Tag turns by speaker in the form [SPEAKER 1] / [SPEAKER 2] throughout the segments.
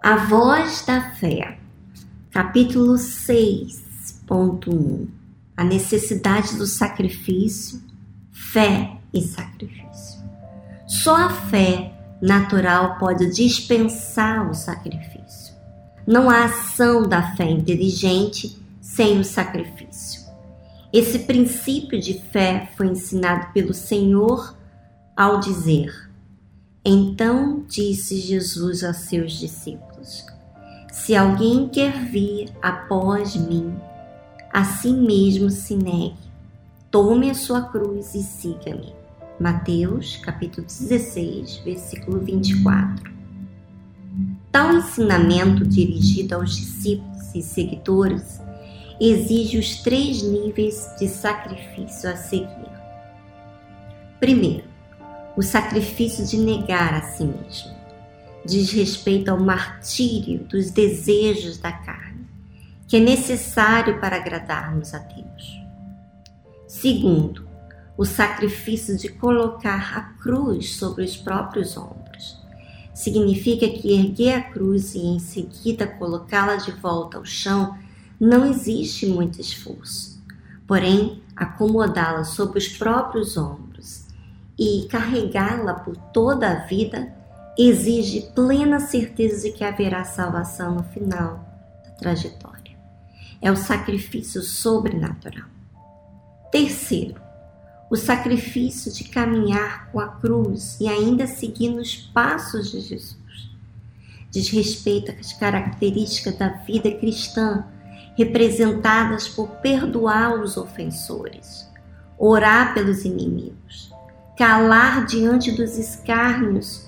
[SPEAKER 1] A Voz da Fé, capítulo 6.1 A necessidade do sacrifício, fé e sacrifício. Só a fé natural pode dispensar o sacrifício. Não há ação da fé inteligente sem o sacrifício. Esse princípio de fé foi ensinado pelo Senhor ao dizer: então disse Jesus aos seus discípulos: Se alguém quer vir após mim, a si mesmo se negue, tome a sua cruz e siga-me. Mateus, capítulo 16, versículo 24. Tal ensinamento dirigido aos discípulos e seguidores exige os três níveis de sacrifício a seguir. Primeiro, o sacrifício de negar a si mesmo. Diz respeito ao martírio dos desejos da carne, que é necessário para agradarmos a Deus. Segundo, o sacrifício de colocar a cruz sobre os próprios ombros. Significa que erguer a cruz e em seguida colocá-la de volta ao chão não existe muito esforço. Porém, acomodá-la sobre os próprios ombros e carregá-la por toda a vida exige plena certeza de que haverá salvação no final da trajetória. É o sacrifício sobrenatural. Terceiro, o sacrifício de caminhar com a cruz e ainda seguir nos passos de Jesus. Diz respeito às características da vida cristã representadas por perdoar os ofensores, orar pelos inimigos, calar diante dos escárnios,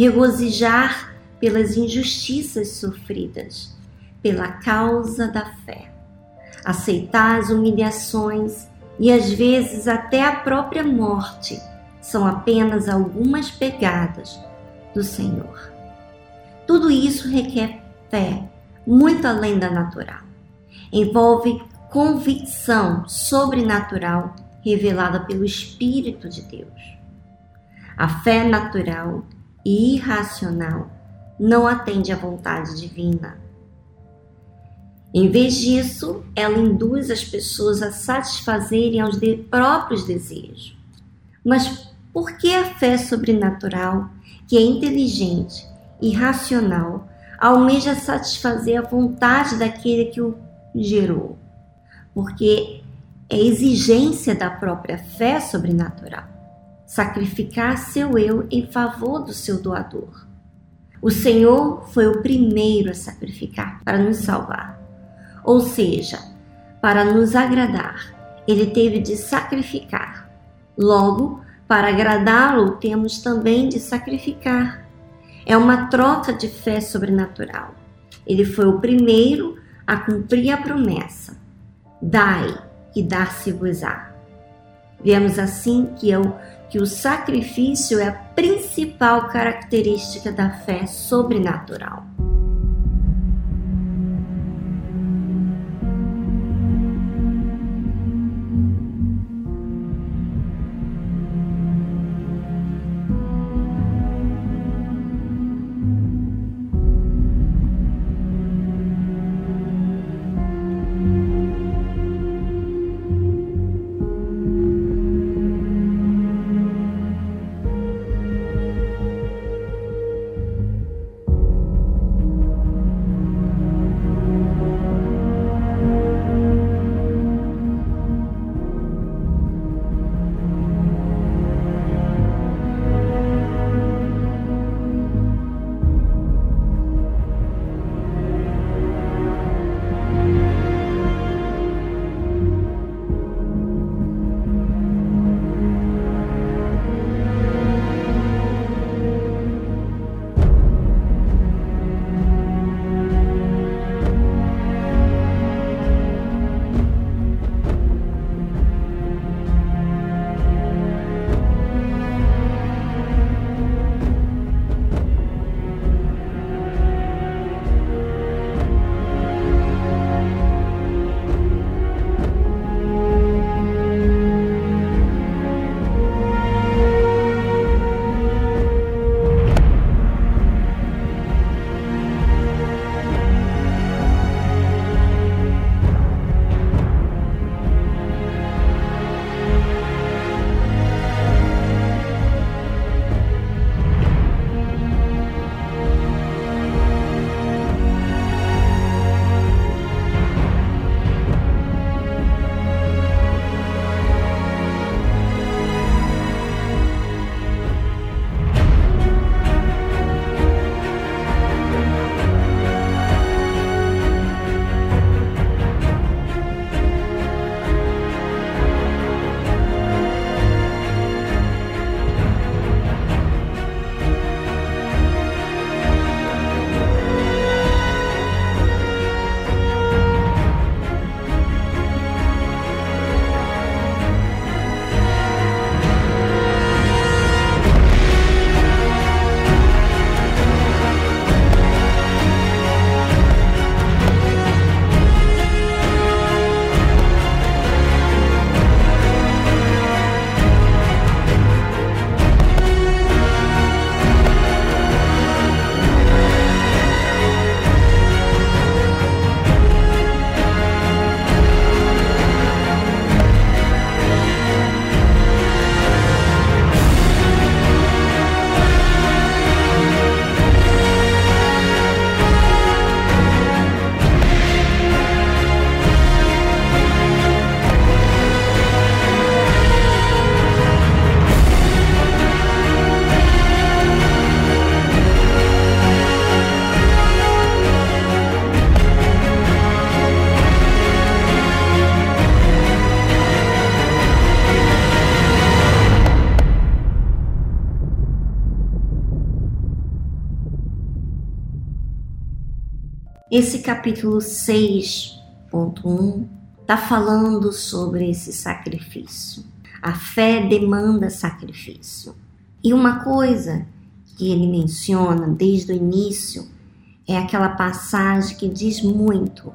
[SPEAKER 1] regozijar pelas injustiças sofridas, pela causa da fé, aceitar as humilhações e às vezes até a própria morte são apenas algumas pegadas do Senhor. Tudo isso requer fé, muito além da natural. Envolve convicção sobrenatural revelada pelo Espírito de Deus. A fé natural e irracional não atende à vontade divina. Em vez disso, ela induz as pessoas a satisfazerem aos de próprios desejos. Mas por que a fé sobrenatural, que é inteligente e racional, almeja satisfazer a vontade daquele que o gerou? Porque é exigência da própria fé sobrenatural sacrificar seu eu em favor do seu doador. O Senhor foi o primeiro a sacrificar para nos salvar. Ou seja, para nos agradar, ele teve de sacrificar. Logo, para agradá-lo, temos também de sacrificar. É uma troca de fé sobrenatural. Ele foi o primeiro a cumprir a promessa: Dai e dar-se-vos-á. Vemos assim que, é o, que o sacrifício é a principal característica da fé sobrenatural. Esse capítulo 6.1 está falando sobre esse sacrifício. A fé demanda sacrifício. E uma coisa que ele menciona desde o início é aquela passagem que diz muito.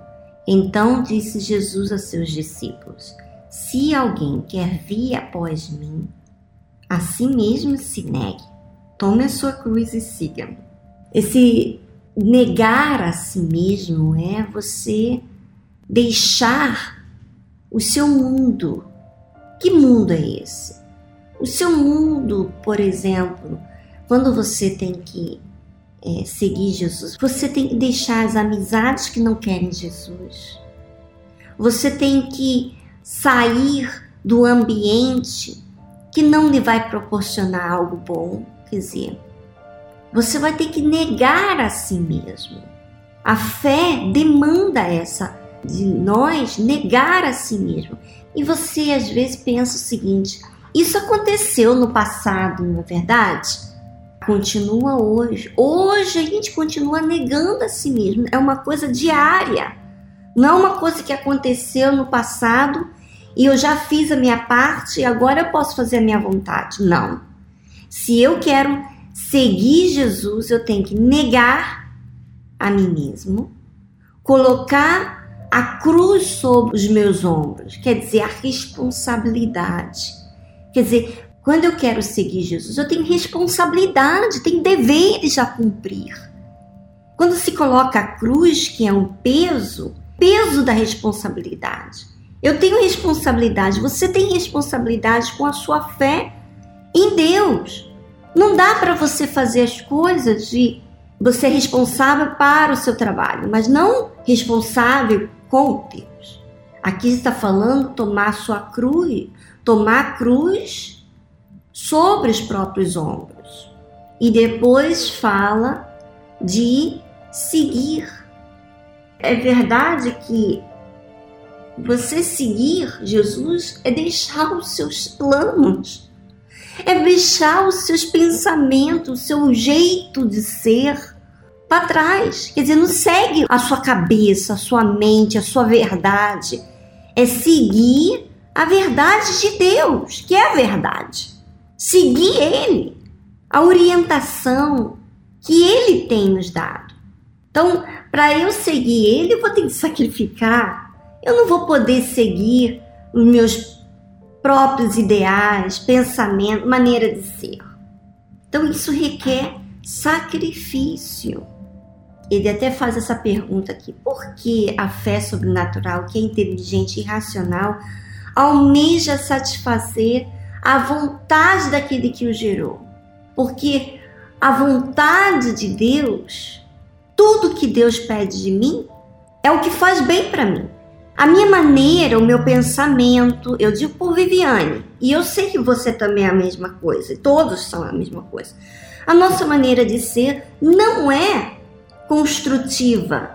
[SPEAKER 1] Então disse Jesus a seus discípulos: Se alguém quer vir após mim, a si mesmo se negue, tome a sua cruz e siga-me. Esse negar a si mesmo é você deixar o seu mundo. Que mundo é esse? O seu mundo, por exemplo, quando você tem que é, seguir Jesus, você tem que deixar as amizades que não querem Jesus. Você tem que sair do ambiente que não lhe vai proporcionar algo bom. Quer dizer, você vai ter que negar a si mesmo. A fé demanda essa de nós negar a si mesmo. E você às vezes pensa o seguinte: isso aconteceu no passado, não é verdade? Continua hoje. Hoje a gente continua negando a si mesmo. É uma coisa diária. Não é uma coisa que aconteceu no passado e eu já fiz a minha parte e agora eu posso fazer a minha vontade. Não. Se eu quero seguir Jesus, eu tenho que negar a mim mesmo, colocar a cruz sobre os meus ombros, quer dizer, a responsabilidade Quer dizer, quando eu quero seguir Jesus, eu tenho responsabilidade, tenho deveres a cumprir. Quando se coloca a cruz, que é um peso, peso da responsabilidade. Eu tenho responsabilidade, você tem responsabilidade com a sua fé em Deus. Não dá para você fazer as coisas de você é responsável para o seu trabalho, mas não responsável com Deus. Aqui está falando tomar sua cruz, tomar a cruz sobre os próprios ombros. E depois fala de seguir. É verdade que você seguir Jesus é deixar os seus planos, é deixar os seus pensamentos, o seu jeito de ser para trás. Quer dizer, não segue a sua cabeça, a sua mente, a sua verdade. É seguir a verdade de Deus, que é a verdade. Seguir Ele, a orientação que Ele tem nos dado. Então, para eu seguir Ele, eu vou ter que sacrificar. Eu não vou poder seguir os meus próprios ideais, pensamento, maneira de ser. Então, isso requer sacrifício. Ele até faz essa pergunta aqui: por que a fé sobrenatural, que é inteligente e racional, almeja satisfazer a vontade daquele que o gerou. Porque a vontade de Deus, tudo que Deus pede de mim, é o que faz bem para mim. A minha maneira, o meu pensamento, eu digo por Viviane, e eu sei que você também é a mesma coisa, todos são a mesma coisa. A nossa maneira de ser não é construtiva.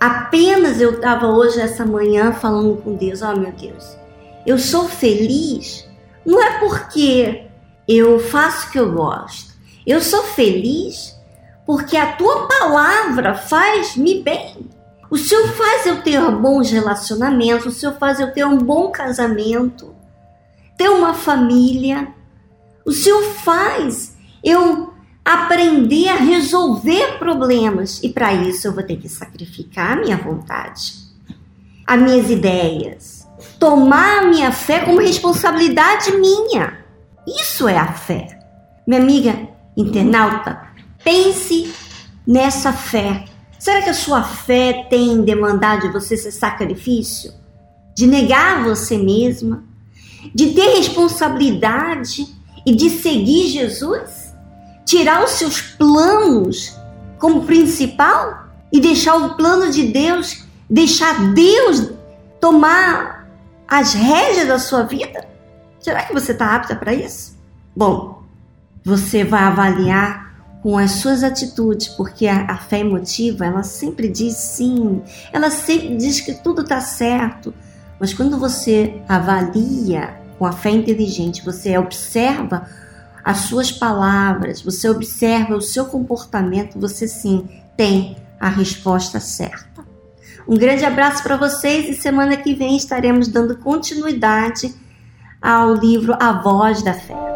[SPEAKER 1] Apenas eu estava hoje, essa manhã, falando com Deus: Oh meu Deus, eu sou feliz não é porque eu faço o que eu gosto. Eu sou feliz porque a tua palavra faz-me bem. O Senhor faz eu ter bons relacionamentos, o Senhor faz eu ter um bom casamento, ter uma família. O Senhor faz eu aprender a resolver problemas e para isso eu vou ter que sacrificar a minha vontade, as minhas ideias, tomar a minha fé como responsabilidade minha. Isso é a fé. Minha amiga internauta, pense nessa fé. Será que a sua fé tem demandado de você esse sacrifício? De negar você mesma? De ter responsabilidade e de seguir Jesus? Tirar os seus planos como principal e deixar o plano de Deus, deixar Deus tomar as rédeas da sua vida? Será que você está apta para isso? Bom, você vai avaliar com as suas atitudes, porque a, a, fé emotiva, ela sempre diz sim, ela sempre diz que tudo está certo, mas quando você avalia com a fé inteligente, você observa as suas palavras, você observa o seu comportamento, você sim tem a resposta certa. Um grande abraço para vocês e semana que vem estaremos dando continuidade ao livro A Voz da Fé.